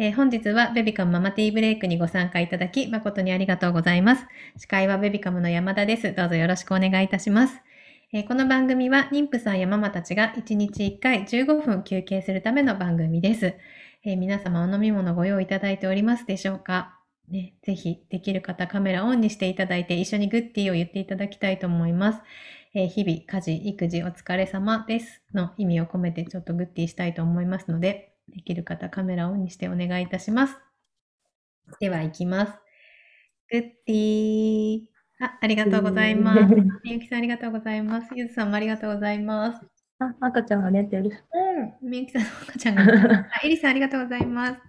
えー本日はベビカムママティーブレイクにご参加いただき誠にありがとうございます。司会はベビカムの山田です。どうぞよろしくお願いいたします。えーこの番組は妊婦さんやママたちが1日1回15分休憩するための番組です。えー皆様お飲み物ご用意いただいておりますでしょうか？ね、ぜひできる方カメラオンにしていただいて一緒にグッディを言っていただきたいと思います。えー日々家事、育児お疲れ様ですの意味を込めてちょっとグッディしたいと思いますので、できる方カメラオンにしてお願いいたします。では行きます。グッディあ、ありがとうございます。みゆきさんありがとうございます。ゆずさんもありがとうございます。あ、赤ちゃんが寝てる。うん、みゆきさんの赤ちゃんが。あ、エリさんありがとうございます。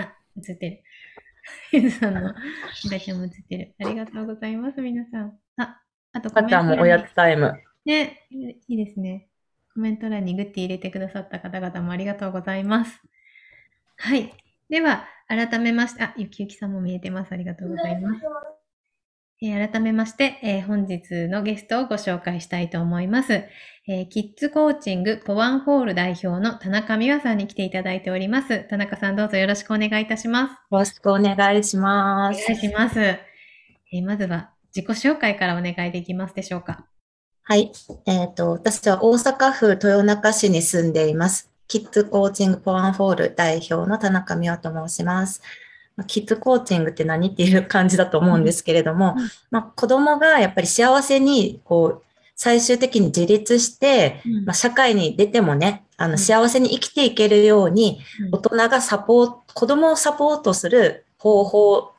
あ、映ってる。ゆずさんの赤ちゃんも映ってる。ありがとうございます、皆さん。あ、あとコ赤ちゃんもおやつタイム。ね、いいですね。コメント欄にグッティ入れてくださった方々もありがとうございます。はい。では、改めまして、あ、ゆきゆきさんも見えてます。ありがとうございます。えー改めまして、えー本日のゲストをご紹介したいと思います。えーキッズコーチングポワンホール代表の田中美和さんに来ていただいております。田中さんどうぞよろしくお願いいたします。よろしくお願いします。お願いします。えーまずは自己紹介からお願いできますでしょうか。はい。えっ、と、私は大阪府豊中市に住んでいます。キッズコーチングポワンフォール代表の田中美和と申します。まあキッズコーチングって何っていう感じだと思うんですけれども、うんまあ、子供がやっぱり幸せに、こう、最終的に自立して、まあ、社会に出てもね、あうんの、幸せに生きていけるように、うん大人がサポート、子供をサポートする方法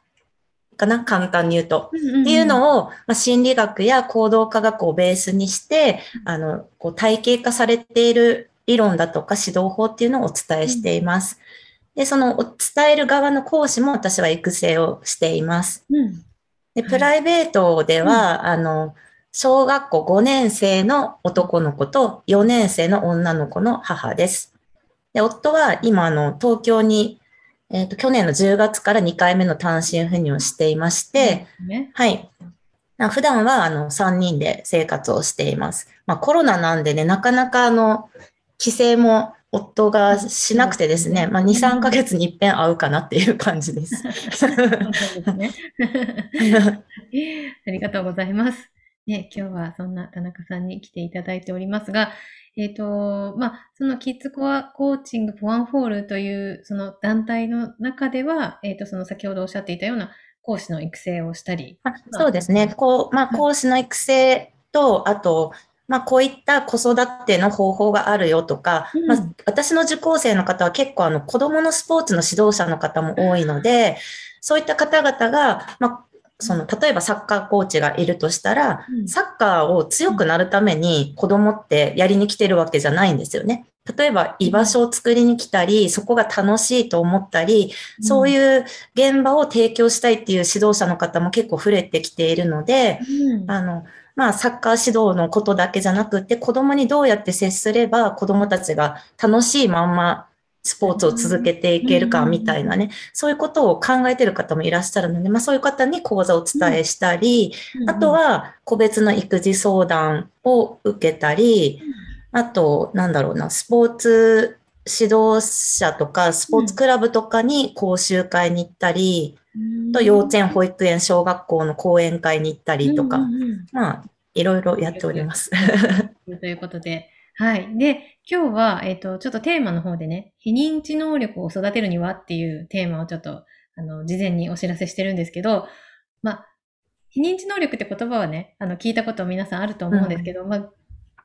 かな、簡単に言うと。っていうを、のを、まあ、心理学や行動科学をベースにして、あの、こう体系化されている理論だとか指導法っていうのをお伝えしています。で、そのお伝える側の講師も私は育成をしています。うんで、はいプライベートでは、あの、小学校5年生の男の子と4年生の女の子の母です。で、夫は今、あの、東京に、えっ、と、去年の10月から2回目の単身赴任をしていまして、ね、はい。な普段は、あの、3人で生活をしています。まあ、コロナなんでね、なかなか、あの、帰省も夫がしなくてですね、まあ、2、3ヶ月に一遍会うかなっていう感じです。そうですね。ありがとうございます。ね、今日はそんな田中さんに来ていただいておりますが、えっ、と、まあ、そのキッズコアコーチングポワンフォールというその団体の中では、えっ、と、その先ほどおっしゃっていたような講師の育成をしたり、あそうですね。こう、まあ、講師の育成と、あと、まあ、こういった子育ての方法があるよとか、うん。まあ、私の受講生の方は結構あの子供のスポーツの指導者の方も多いので、そういった方々が、まあ、その、例えばサッカーコーチがいるとしたら、うん。サッカーを強くなるために子供ってやりに来てるわけじゃないんですよね。例えば居場所を作りに来たり、そこが楽しいと思ったり、そうういう現場を提供したいっていう指導者の方も結構触れてきているので、ん、うん。あの、まあ、サッカー指導のことだけじゃなくて、子供にどうやって接すれば子供たちが楽しいまんまスポーツを続けていけるかみたいなね、そういうことを考えている方もいらっしゃるので、まあ、そういう方に講座をお伝えしたり、あと、は個別の育児相談を受けたり、あと、なんだろうな、スポーツ指導者とか、スポーツクラブとかに講習会に行ったり、うん。と幼稚園、保育園、小学校の講演会に行ったりとか、まあ、いろいろやっております。ということで、はい。で、今日は、えっ、と、ちょっとテーマの方でね、非認知能力を育てるにはっていうテーマをちょっと、あの、事前にお知らせしてるんですけど、まあ、非認知能力って言葉はね、あの、聞いたこと皆さんあると思うんですけど、まあ、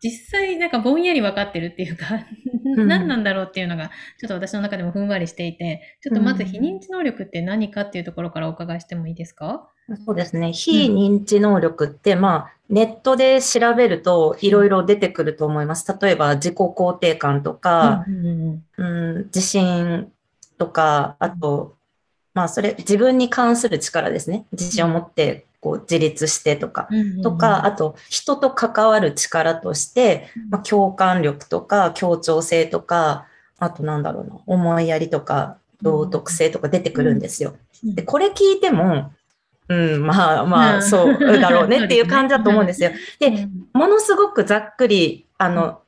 実際なんかぼんやり分かってるっていうか、ん何なんだろうっていうのが、ちょっと私の中でもふんわりしていて、ちょっとまず非認知能力って何かっていうところからお伺いしてもいいですか？そうですね。非認知能力って、まあ、ネットで調べるといろいろ出てくると思います。例えば、自己肯定感とか、うんうんうんうん、自信とか、あと、まあ、それ、自分に関する力ですね。自信を持って、こう、自立してとか、とか、あと、人と関わる力として、まあ、共感力とか、協調性とか、あと、なんだろうな、思いやりとか、道徳性とか出てくるんですよ。うんで、これ聞いても、うん、まあまうん。あ、そうだろうねっていう感じだと思うんですよ。で、うん。ものすごくざっくり、あの、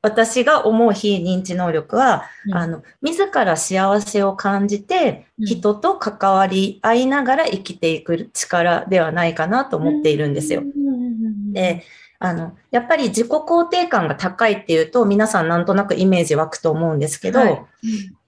私が思う非認知能力は、うん。あの、自ら幸せを感じて、うん。人と関わり合いながら生きていく力ではないかなと思っているんですよ。で、あの、やっぱり自己肯定感が高いっていうと、皆さんなんとなくイメージ湧くと思うんですけど、はい。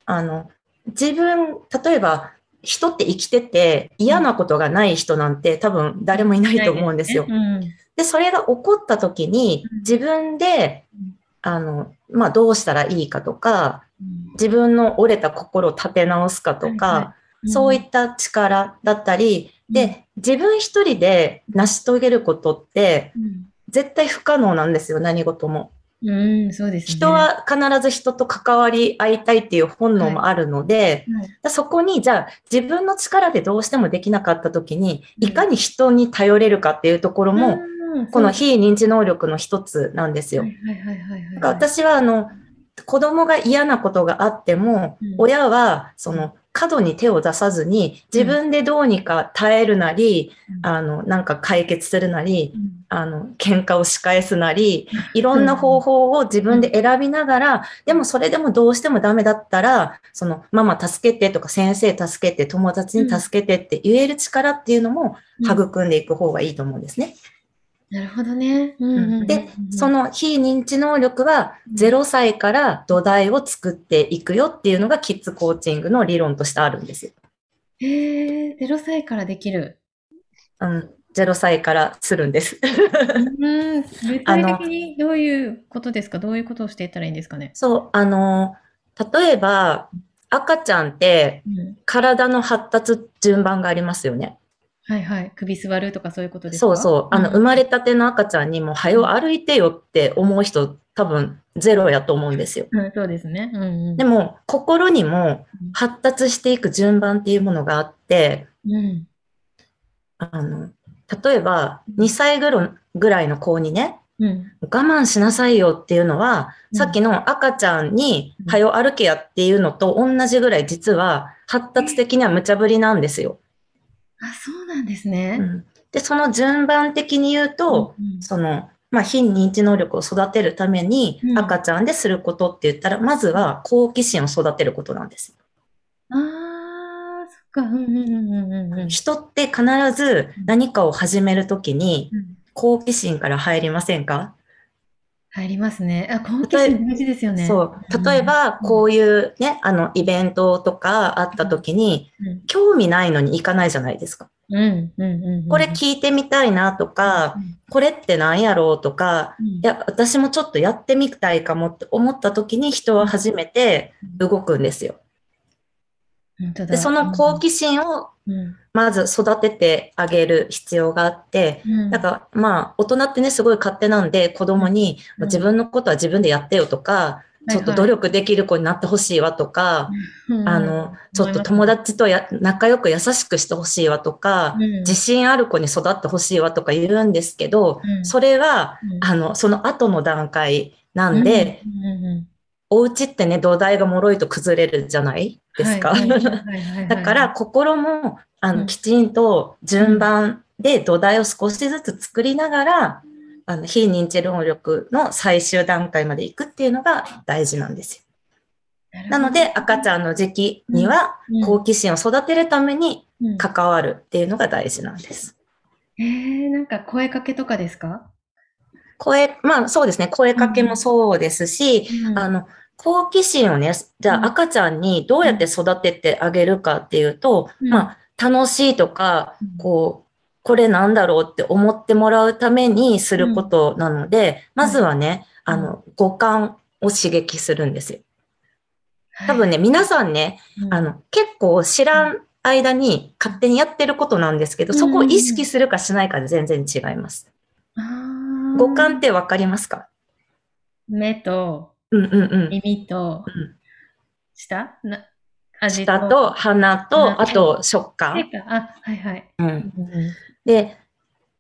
あの、自分、例えば、人って生きてて嫌なことがない人なんて多分誰もいないと思うんですよ。うん。で、それが起こった時にうん。自分でうん、あの、まあ、どうしたらいいかとか、うん。自分の折れた心を立て直すかとはいはか、そういった力だったり、で、自分一人で成し遂げることってうん。絶対不可能なんですよ、何事も。うん、そうですね。人は必ず人と関わり合いたいっていう本能もあるので、はい、だそこに、じゃあ自分の力でどうしてもできなかった時に、うん。いかに人に頼れるかっていうところも、うんこの非認知能力の一つなんですよ。私は、あの、子供が嫌なことがあっても、うん。親は、その、過度に手を出さずに、自分でどうにか耐えるなり、うん。あの、なんか解決するなり、うん。あの、喧嘩を仕返すなり、いろんな方法を自分で選びながら、でもそれでもどうしてもダメだったら、その、ママ助けてとか先生助けて、友達に助けてって言える力っていうのも育んでいく方がいいと思うんですね。なるほどね。うんうんうんうんで、そ、の非認知能力は0歳から土台を作っていくよっていうのがキッズコーチングの理論としてあるんですよ。へえ、0歳からできる。うん、0歳からするんです。うん、具体的にどういうことですか？どういうことをしていったらいいんですかね？そう、あの、例えば赤ちゃんってうん体の発達順番がありますよね。はいはい。首座るとかそういうことですか？そうそう。あの、ん生まれたての赤ちゃんにも、はよ歩いてよって思う人多分ゼロやと思うんですよ。うんそうですね。うんうん。でも、心にも発達していく順番っていうものがあって、うん、あの、例えば、2歳ぐらぐらいの子にね、うん。我慢しなさいよっていうのは、うんさっきの赤ちゃんにうん、はよ歩けやっていうのと同じぐらい実は発達的には無茶ぶりなんですよ。あ、そうなんですうね。んで、その順番的に言うと、うんその、まあ、非認知能力を育てるためにうん赤ちゃんですることって言ったら、まずは好奇心を育てることなんです。ああ、そっか。うんうんうんうんうんうん。人って必ず何かを始めるときにうん好奇心から入りませんか？入りますね。あ、好奇心大事ですよね。そう。例えば、うんこういうね、あの、イベントとかあったときに、うん。興味ないのに行かないじゃないですか。うんうんうんうん。これ聞いてみたいなとか、これって何やろうとか、うん、いや、私もちょっとやってみたいかもって思った時に人は初めて動くんですよ。で、その好奇心をうんまず育ててあげる必要があって、うん。だからまあ大人ってねすごい勝手なんで子供にうん。自分のことは自分でやってよとか、ちょっと努力できる子になってほしいわとか、うん。あの、ちょっと友達とや仲良く優しくしてほしいわとか、うん。自信ある子に育ってほしいわとか言うんですけど、うん。それはうん。あの、その後の段階なんで、お家ってね、土台が脆いと崩れるじゃないですか。はいはいはいはいはい。だから、心も、あの、うん。きちんと順番で土台を少しずつ作りながら、あの、非認知能力の最終段階まで行くっていうのが大事なんですよ。なので、赤ちゃんの時期にはうん。好奇心を育てるためにうん。関わるっていうのが大事なんです。えー、なんか声かけとかですか？声、まあそうですね、声かけもそうですし、うん。あの、好奇心をね、じゃうん。あ赤ちゃんにどうやって育ててあげるかっていうと、うん。まあ、楽しいとかうん、こう、これなんだろうって思ってもらうためにすることなので、まずはね、うん。あの、五感を刺激するんですよ。多分ね、はい皆さんね、うん。あの、結構知らん間に勝手にやってることなんですけど、そこを意識するかしないかで全然違います。五感ってわかりますか？目とうんうんうん。耳とうん。舌？な味舌と鼻鼻と、あと食感。あ、はいはい。うん、で、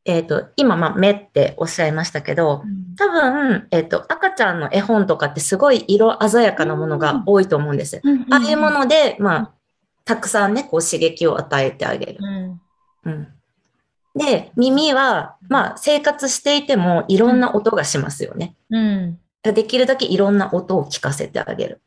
えっ、と、今、まあ、目っておっしゃいましたけど、多分、えっ、と、赤ちゃんの絵本とかってすごい色鮮やかなものが多いと思うんですああいうもので、まあ、たくさんね、こう刺激を与えてあげる。うんうん。で、耳は、まあ、生活していてもいろんな音がしますよね。うんできるだけいろんな音を聞かせてあげる。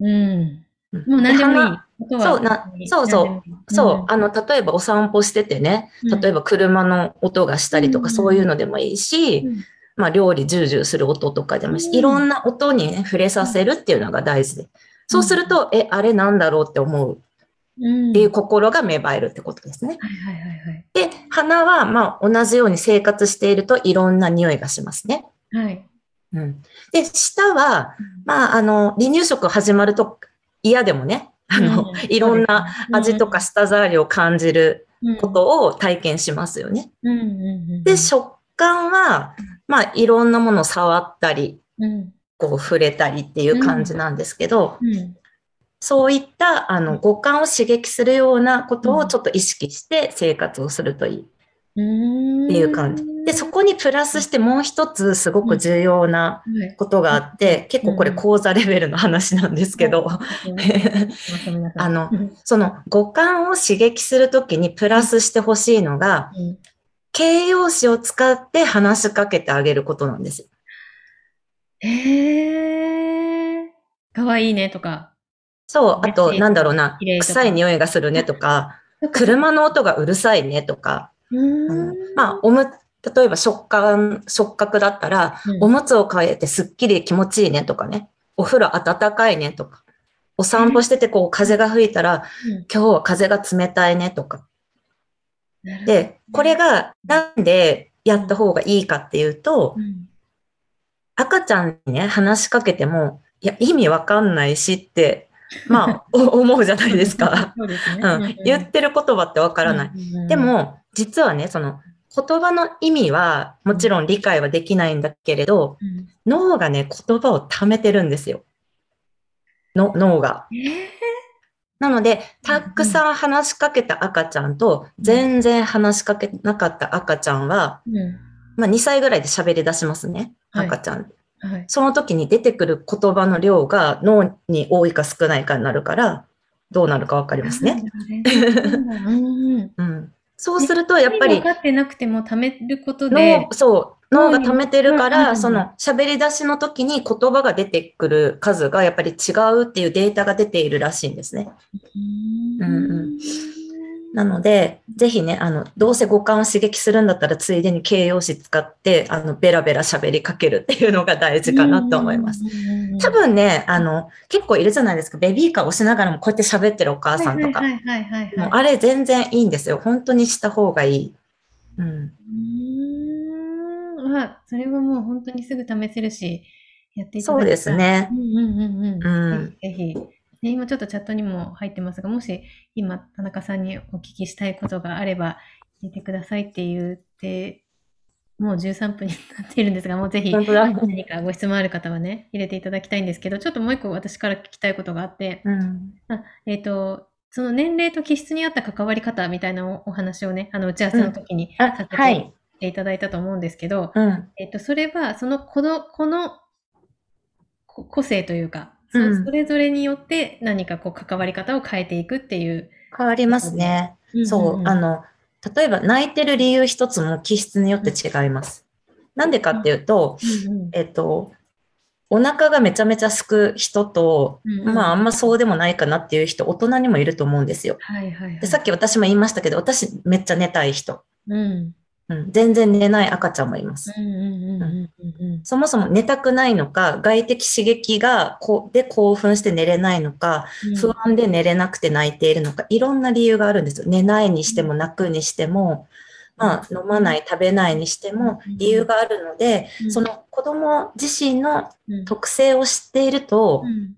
うん。うん。もう何でもいい。そうなそうそう。そう、あの、例えばお散歩しててね、例えば車の音がしたりとか、うんそういうのでもいいし、うん。まあ、料理ジュージューする音とかでもいいし、うん。いろんな音にね、触れさせるっていうのが大事で。そうすると、え、あれなんだろうって思う。うん。っていう心が芽生えるってことですね。はいはいはいはい。で、鼻は、まあ、同じように生活しているといろんな匂いがしますね。はい。うん。で、舌は、まあ、あの、離乳食始まると嫌でもね、あの、うんいろんな味とか舌触りを感じることを体験しますよね。で、食感は、まあ、いろんなものを触ったり、うん。こう触れたりっていう感じなんですけど、うん。そういったあの五感を刺激するようなことをちょっと意識して生活をするといいっうん。ていう感じ。で、そこにプラスしてもう一つすごく重要なはいことがあって、結構これ講座レベルの話なんですけど、あのその五感を刺激するときにプラスしてほしいのが、うん。形容詞を使って話しかけてあげることなんですよ。へえ。かわいいねとか。そう、あと、なんだろうな。臭い匂いがするねとか、車の音がうるさいねとか、うん。まあ、おむ、例えば食感、触覚だったら、うんおむつを変えてすっきり気持ちいいねとかね、お風呂暖かいねとか、お散歩しててこう風が吹いたら、今日は風が冷たいねとか。うん、で、これがなんでやった方がいいかっていうとう、ん、赤ちゃんにね、話しかけても、いや、意味わかんないしって、まあ、お 思うじゃないですか。そうですね。うん、言ってる言葉ってわからない。いで、も、実はね、その言葉の意味はもちろん理解はできないんだけれど、うん脳がね、言葉を貯めてるんですよ。の脳が。えーなので、たくさん話しかけた赤ちゃんと、全然話しかけなかった赤ちゃんは、うんまあ2歳ぐらいで喋り出しますね。はい赤ちゃん。はい。その時に出てくる言葉の量が脳に多いか少ないかになるから、どうなるかわかりますね。うん。そうすると、やっぱり分、かってなくても貯めることで脳、、そう、脳が溜めてるから、うんその喋り出しの時に言葉が出てくる数がやっぱり違うっていうデータが出ているらしいんですね。うんうんなので、ぜひね、あの、どうせ五感を刺激するんだったら、ついでに形容詞使って、あの、ベラベラ喋りかけるっていうのが大事かなと思います。。多分ね、あの、結構いるじゃないですか。ベビーカー押しながらもこうやって喋ってるお母さんとか。もうあれ全然いいんですよ。本当にした方がいい。うん。うーん。まあ、それはもう本当にすぐ試せるし、やっていただきたいそうです。ねう。んうんうんううんん。ぜひぜひ。ね今ちょっとチャットにも入ってますが、もし今田中さんにお聞きしたいことがあれば、聞いてくださいって言って、もう13分になっているんですが、もうぜひ。何かご質問ある方はね、入れていただきたいんですけど、ちょっともう一個私から聞きたいことがあって、うん。あえっ、と、その年齢と気質に合った関わり方みたいなおお話をね、あの打ち合わせの時にあさせ、はい。ていただいたと思うんですけど、うん。えっ、と、それは、そのこの、このこ個性というか、そうんそれぞれによって何かこう関わり方を変えていくっていう。変わりますね。そう、あの、例えば泣いてる理由一つも気質によって違います。なんでかっていうと、うんうんえっと、お腹がめちゃめちゃすく人と、うんうんまああんまそうでもないかなっていう人、大人にもいると思うんですよ。はいはいはい。で、さっき私も言いましたけど、私めっちゃ寝たい人。うん。うん、全然寝ない赤ちゃんもいます。うんうんうんうんうんそもそも寝たくないのか、外的刺激がこうで興奮して寝れないのか、うん。不安で寝れなくて泣いているのか、いろんな理由があるんですよ。寝ないにしても泣くにしても、まあ、飲まない、食べないにしても理由があるので、うん。その子供自身のうん。特性を知っていると、うん。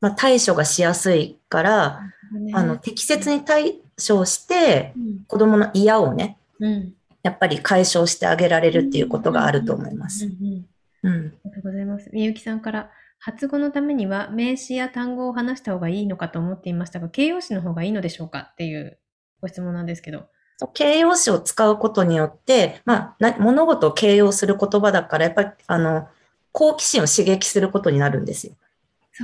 まあ、対処がしやすいから、ね。あの、適切に対処して、うん。子供の嫌をね、うんやっぱり解消してあげられるっていうことがあると思います。ありがとうございます。みゆきさんから、発語のためには名詞や単語を話した方がいいのかと思っていましたが、形容詞の方がいいのでしょうかっていうご質問なんですけど。形容詞を使うことによって、まあ、な物事を形容する言葉だから、やっぱり、あの、好奇心を刺激することになるんですよ。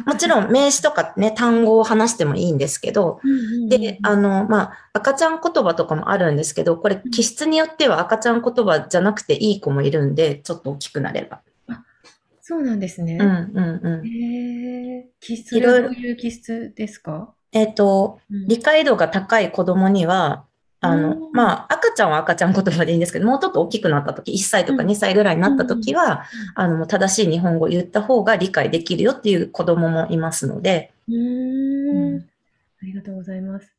もちろん名詞とかね、単語を話してもいいんですけど、で、あの、まあ、赤ちゃん言葉とかもあるんですけど、これ気質によっては赤ちゃん言葉じゃなくていい子もいるんで、ちょっと大きくなれば。そうなんですね。うんうんうん。へえ。気質、どういう気質ですか？えっと、うん理解度が高い子供には、あうんの、まあ、赤ちゃんは赤ちゃん言葉でいいんですけど、もうちょっと大きくなった時、1歳とかうん2歳ぐらいになった時は、あの、正しい日本語を言った方が理解できるよっていう子供もいますので、うーん。うんありがとうございます。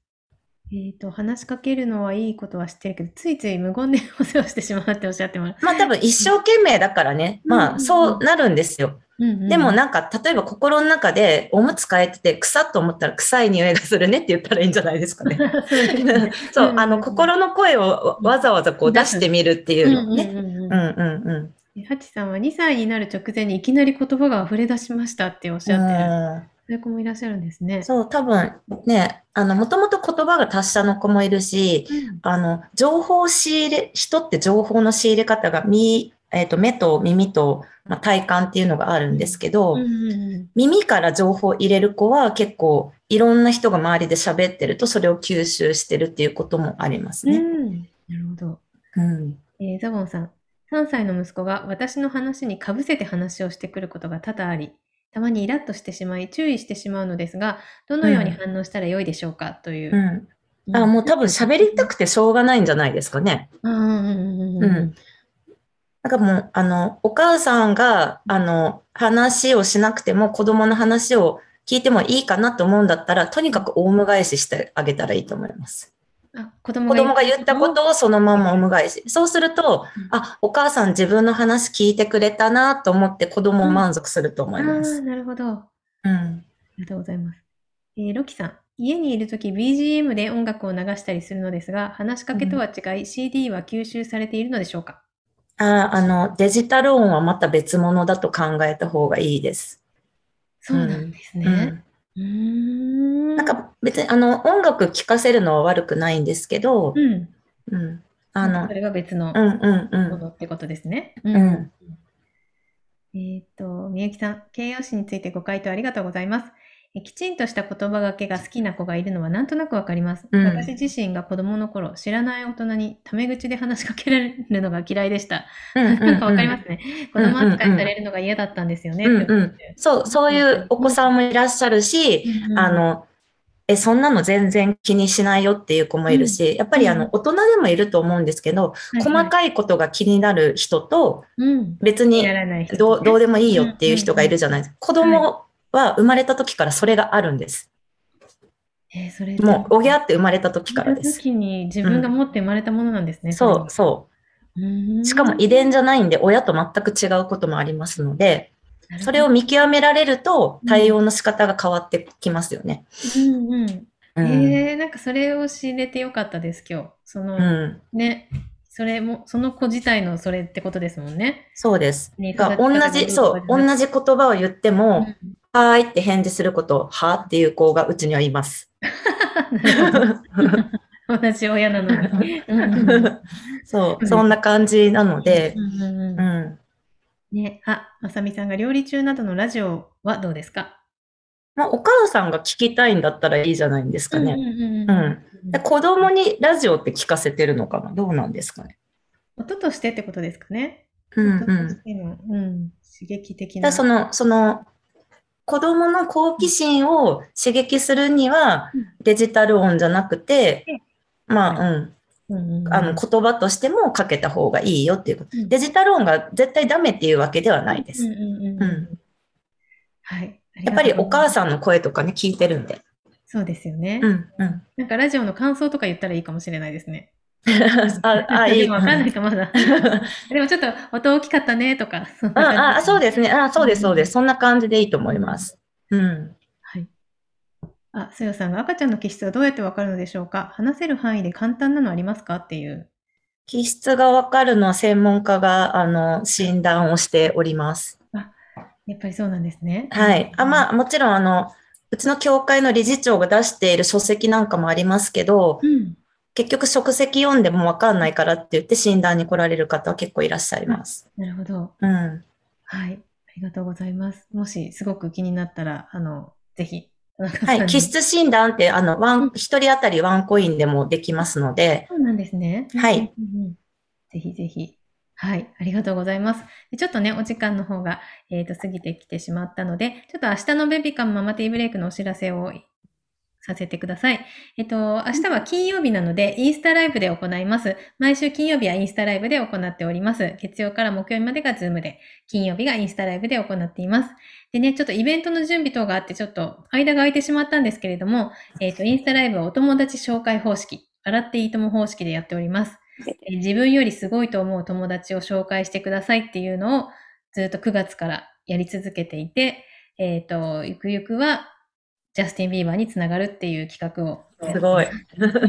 えっと、話しかけるのはいいことは知ってるけど、ついつい無言で お世話してしまうっておっしゃってます。まあ多分一生懸命だからね、まあそうなるんですよ。うんうんでもなんか、例えば心の中でおむつ替えてて、臭っと思ったら臭い匂いがするねって言ったらいいんじゃないですかね。そうあの、心の声をわざわざこう出してみるっていうのね。うんうんうん。ハチさんは2歳になる直前にいきなり言葉が溢れ出しましたっておっしゃってる。うんそういう子もいらっしゃるんですね。そう、多分ね、あの、もともと言葉が達者の子もいるし、うんあの、情報を仕入れ、人って情報の仕入れ方が、み、えっと、目と耳と、まあ、体感っていうのがあるんですけど、うん耳から情報を入れる子は結構いろんな人が周りで喋ってるとそれを吸収してるっていうこともありますね。うんなるほど。うん。えーザボンさん、3歳の息子が私の話にかぶせて話をしてくることが多々あり、たまにイラッとしてしまい注意してしまうのですが、どのように反応したらよいでしょうかというう。ん。あ、もう多分喋りたくてしょうがないんじゃないですかね。うんうんうんうんうんなんかもう、あの、お母さんが、あの、話をしなくても子供の話を聞いてもいいかなと思うんだったら、とにかくオウム返ししてあげたらいいと思います。あ子供子供が言ったこ？とをそのままオウム返し。そうするとうん、あ、お母さん自分の話聞いてくれたなと思って子供満足すると思いまあすあ、。なるほど。あうん。りがとうございます。えーロキさん、家にいるとき BGM で音楽を流したりするのですが、話しかけとは違い、CD は吸収されているのでしょうか？ああの、デジタル音はまた別物だと考えた方がいいです。そうなんですうね。ん。うーん。なんか別にあの、音楽聴かせるのは悪くないんですけど、うん。うん。あのそ、れが別のうんうんうもん。のってことですね。うん。えーっと、みゆきさん、形容詞についてご回答ありがとうございます。えきちんとした言葉がけが好きな子がいるのはなんとなくわかります。うん。私自身が子供の頃、知らない大人にタメ口で話しかけられるのが嫌いでした。うんうんなんかわかりまうんすね。子供扱いされるのが嫌だったんですよね。うんうん。って思ってそう、そういうお子さんもいらっしゃるし、うんあの、え、そんなの全然気にしないよっていう子もいるし、やっぱりあうん。の、大人でもいると思うんですけど、細かいことが気になる人と、うん。別にやらない人どう、どうでもいいようんっていう人がいるじゃないですか。子供は生まれた時からそれがあるんです。えーそれもう、おぎゃって生まれた時からです。時に自分が持って生まれたものなんですね。そう、そう。う。しかも遺伝じゃないんで、親と全く違うこともありますので、それを見極められると、対応の仕方が変わってきますよね。うんうん。うん。えー、なんかそれを知れてよかったです、今日。その、うん。ね、それも、その子自体のそれってことですもんね。そうです。同じ、そう、同じ言葉を言っても、はーいって返事すること、はーっていう子がうちにはいます。同じ親なのに。そう、そんな感じなので。ね、あ、まさみさんが料理中などのラジオはどうですか？まあ、お母さんが聞きたいんだったらいいじゃないんですかね。うん子供にラジオって聞かせてるのかな？どうなんですかね？音としてってことですかね？うんうん。刺激的な。だその、その、子供の好奇心を刺激するにはうん、デジタル音じゃなくて、まあ、うん。あの、言葉としてもかけた方がいいよっていうこと。うんデジタル音が絶対ダメっていうわけではないです。やっぱりお母ん。さんの声とかね、聞いてるんで。そうですよね。うん、うん。なんかラジオの感想とか言ったらいいかもしれないですね。あ、あ、いい。わかんないか、まだ。でもちょっと音大きかったねとか。そあ、あ、そうですね。あ、そうです、そうです。そんな感じでいいと思います。うん。はい。あ、すよさんが赤ちゃんの気質はどうやってわかるのでしょうか？話せる範囲で簡単なのありますかっていう。気質がわかるのは専門家が、あの、診断をしております。やっぱりそうなんですね。はい。あ、まあ、もちろん、あの、うちの教会の理事長が出している書籍なんかもありますけど、うん。結局、書籍読んでもわかんないからって言って診断に来られる方は結構いらっしゃいます。なるほど。うん。はい。ありがとうございます。もしすごく気になったら、あの、ぜひ、はい。気質診断って、あの、ワン、一人当たりワンコインでもできますので、そうなんですね。はいうんうんうん。ぜひぜひ。はい、ありがとうございます。でちょっとね、お時間の方が、えーと過ぎてきてしまったので、ちょっと明日のベビカムママティーブレイクのお知らせをさせてください。えっと、明日は金曜日なので、インスタライブで行います。毎週金曜日はインスタライブで行っております。月曜から木曜日までが Zoom で、金曜日がインスタライブで行っています。でね、ちょっとイベントの準備等があって、ちょっと間が空いてしまったんですけれども、えっと、インスタライブはお友達紹介方式、笑っていいとも方式でやっております。えー自分よりすごいと思う友達を紹介してくださいっていうのをずっと9月からやり続けていて、えっ、と、ゆくゆくはジャスティン・ビーバーにつながるっていう企画を。すごい。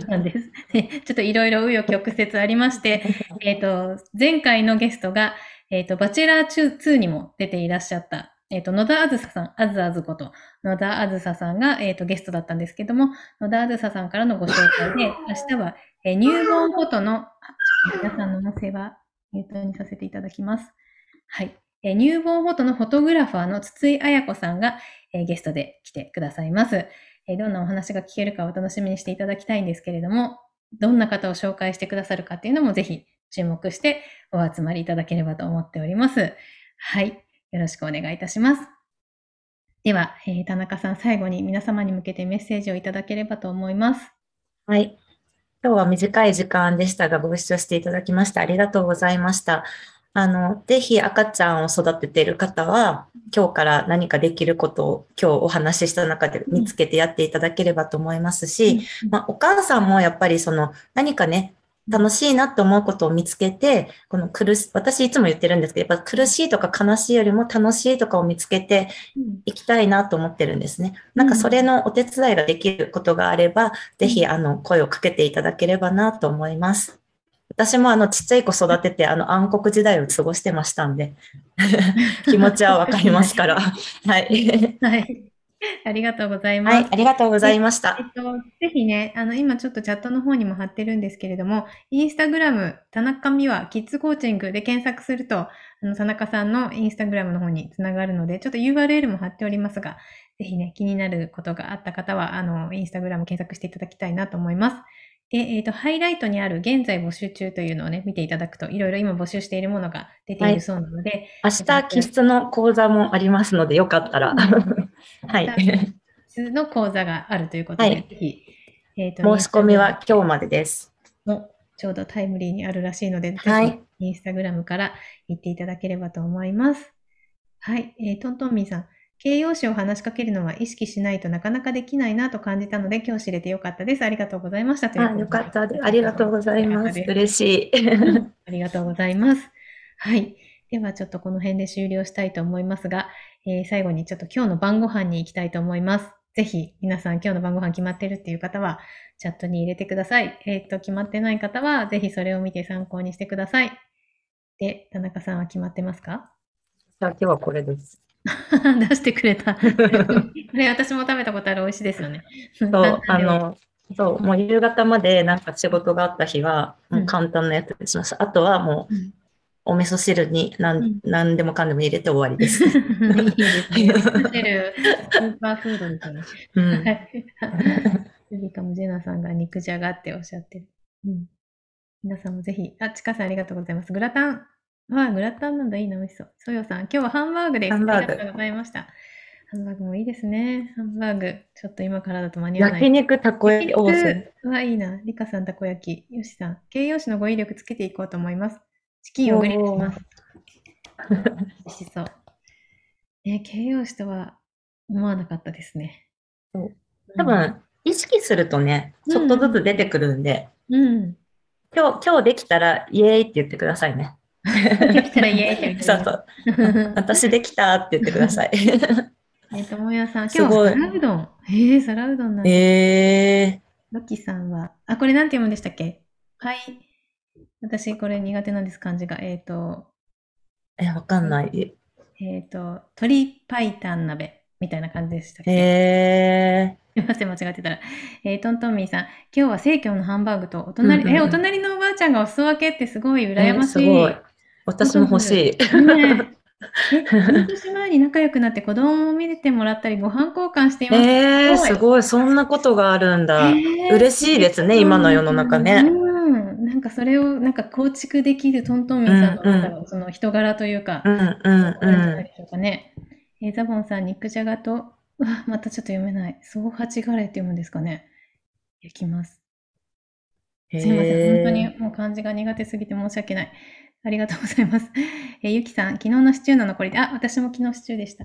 なんです。でちょっといろいろ紆余曲折ありまして、えっと、前回のゲストが、えっ、と、バチェラー2にも出ていらっしゃった、えっ、と、野田あずささん、あずあずこと、野田あずささんが、えっ、と、ゲストだったんですけども、野田あずささんからのご紹介で、明日は、えーニューボーンフォトの、あちょっと皆さんの音声はミュートにさせていただきます。はい。えーニューボーンフォトのフォトグラファーの筒井彩子さんが、えーゲストで来てくださいます。えどんなお話が聞けるかお楽しみにしていただきたいんですけれども、どんな方を紹介してくださるかっていうのもぜひ注目してお集まりいただければと思っております。はい。よろしくお願いいたします。では、えー田中さん、最後に皆様に向けてメッセージをいただければと思います。はい。今日は短い時間でしたが、ご視聴していただきましてありがとうございました。あの、ぜひ赤ちゃんを育てている方は、今日から何かできることを今日お話しした中で見つけてやっていただければと思いますし、まあ、お母さんもやっぱりその何かね、楽しいなって思うことを見つけて、この苦し、私いつも言ってるんですけど、やっぱ苦しいとか悲しいよりも楽しいとかを見つけてうんいきたいなと思ってるんですね。なんかそれのお手伝いができることがあれば、ぜひあの声をかけていただければなと思います。私もあのちっちゃい子育ててあの暗黒時代を過ごしてましたんで、気持ちはわかりますから。はい。はい。ありがとうございます。はい、ありがとうございましたえ。っと、ぜひね、あの、今ちょっとチャットの方にも貼ってるんですけれども、インスタグラム、田中美和キッズコーチングで検索すると、あの、田中さんのインスタグラムの方につながるので、ちょっと URL も貼っておりますが、ぜひね、気になることがあった方は、あの、インスタグラム検索していただきたいなと思います。で、えっ、と、ハイライトにある現在募集中というのをね、見ていただくと、いろいろ今募集しているものが出ているそうなので、明日、気質の講座もありますので、よかったら。はい。質の講座があるということで、はいぜひ、えっ、と、申し込みは今日までです。もちょうどタイムリーにあるらしいので、はいインスタグラムから行っていただければと思います。はい、えートントンミーさん。形容詞を話しかけるのは意識しないとなかなかできないなと感じたので、今日知れてよかったです。ありがとうございました。というあ、ことでよかったです。ありがとうございます。嬉しい。ありがとうございます。はい。ではちょっとこの辺で終了したいと思いますが、えー最後にちょっと今日の晩ご飯に行きたいと思います。ぜひ皆さん今日の晩ご飯決まってるっていう方はチャットに入れてください。えっ、と、決まってない方はぜひそれを見て参考にしてください。で、田中さんは決まってますか？じゃあ今日はこれです。出してくれた。これ私も食べたことある美味しいですよね。そう、簡あの、そう、もう夕方までなんか仕事があった日は、もううん簡単なやつにしました。あとはもううんお味噌汁に何,、うん何でもかんでも入れて終わりです。いいですね。作ってるスーパーフードみたいな。うん、はい。ルビカムジェナさんが肉じゃがっておっしゃってる。うん。皆さんもぜひ、あ、ちかさんありがとうございます。グラタン。あ、グラタンなんだ。いいな、美味しそう。ソヨさん、今日はハンバーグです。ハンバーグありがとうございました。ハンバーグもいいですね。ハンバーグ。ちょっと今からだと間に合わない。焼肉たこ焼きオース。いいな。リカさん、たこ焼き。よしさん、形容詞の語彙力つけていこうと思います。チキンをグリルします。美味しそう。ね、形容詞とは思わなかったですね。そう多分、意識するとね、ちょっとずつ出てくるんで、うん。今日、今日できたらイエーイって言ってくださいね。できたらイエーイって言ってそうそう。私できたって言ってください。えっと、もやさん、すごい今日は皿うどん。へえ、皿うどんなんだ。えロキさんは、あ、これなんて読むんでしたっけ？はい。私、これ苦手なんです、漢字が。えっ、と、ー、え、わかんない。えっ、と、鶏白湯鍋みたいな感じでしたっけ？えすいません、間違ってたら。えートントンミーさん、今日は生協のハンバーグとお隣、うんうんうんえ、お隣のおばあちゃんがお裾分けってすごいー、羨ましい。えすごい。私も欲しい。ねえ。え 半年前に仲良くなって子供を見てもらったり、ご飯交換しています。えー、すごい。そんなことがあるんだ。えー嬉しいですね、今の世の中ね。うん。なんかそれをなんか構築できるトントンミンさんのなんう、その人柄というか、うん。えーザボンさん、肉じゃがと、またちょっと読めない。総八ガレーって読むんですかね。焼きます。ん。すいません。本当にもう漢字が苦手すぎて申し訳ない。ありがとうございます。えーゆきさん、昨日のシチューの残りで、あ、私も昨日シチューでした。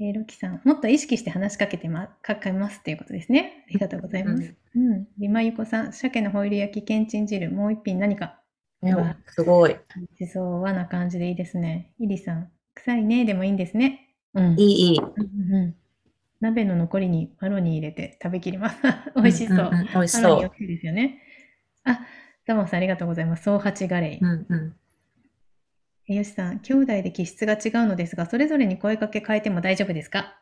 えーロキさん、もっと意識して話しかけてま、かけますっていうことですね。ありがとうございます。うん。リマユコさん、鮭のホイル焼き、けんちん汁、もう一品何か？すごい。地蔵和な感じでいいですね。イリさん、臭いねでもいいんですね。うん。いい、いい。うんうん鍋の残りにマロニー入れて食べきります。美味しそう。んんん美味しそう。マロですよね。あ、ザモンさんありがとうございます。総八ガレイ。うんうん。えよしさん、兄弟で気質が違うのですが、それぞれに声かけ変えても大丈夫ですか？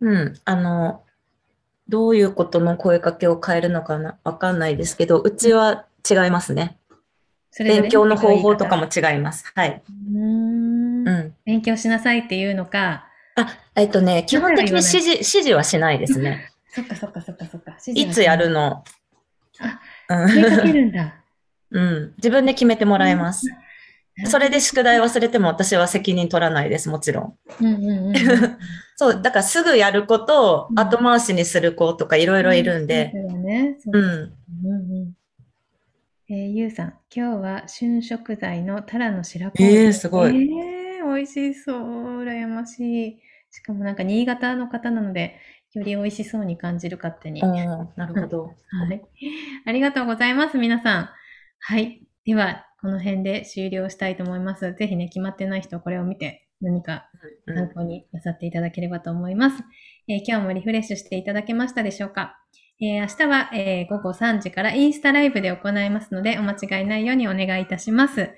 うん。あの、どういうことの声かけを変えるのかなわかんないですけど、うちは違いますね。それ勉強の方法とかも。も違います。はい。うーんうん。勉強しなさいっていうのか、あ、えっとね、基本的に指示、指示はしないですね。そっかそっかそっかそっか。いつやるの？あ問いかけうん。るんだ。うん。自分で決めてもらいます。それで宿題忘れても私は責任取らないです、もちろん。うんうんうんうん。そう、だからすぐやる子とうん後回しにする子とかいろいろいるんで。そうだね。そううん。うんうんえー、ゆうさん、今日は旬食材のタラの白子えーすごいえー、美味しそう。羨ましい。しかもなんか新潟の方なので、より美味しそうに感じる勝手に。なるほど。はい。ありがとうございます、皆さん。はい。では、この辺で終了したいと思います。ぜひね、決まってない人はこれを見て、何かうん参考になさっていただければと思います。えー今日もリフレッシュしていただけましたでしょうか、えー明日は、えー午後3時からインスタライブで行いますので、お間違いないようにお願いいたします。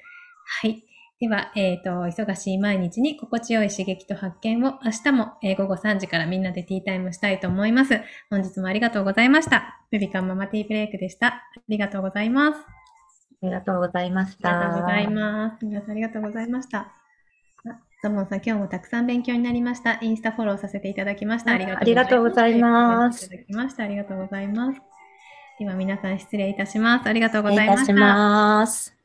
はい。では、えっ、と、忙しい毎日に心地よい刺激と発見を明日も、えー午後3時からみんなでティータイムしたいと思います。本日もありがとうございました。ベビカンママティーブレイクでした。ありがとうございます。ありがとうございましありがとうた。ございます。皆さんありがとうございました。あザモンさん、今日もたくさん勉強になりました。インスタフォローさせていただきました。ありがとうございますいただきました。ありがとうございます。では皆さん失礼いたします。ありがとうございました。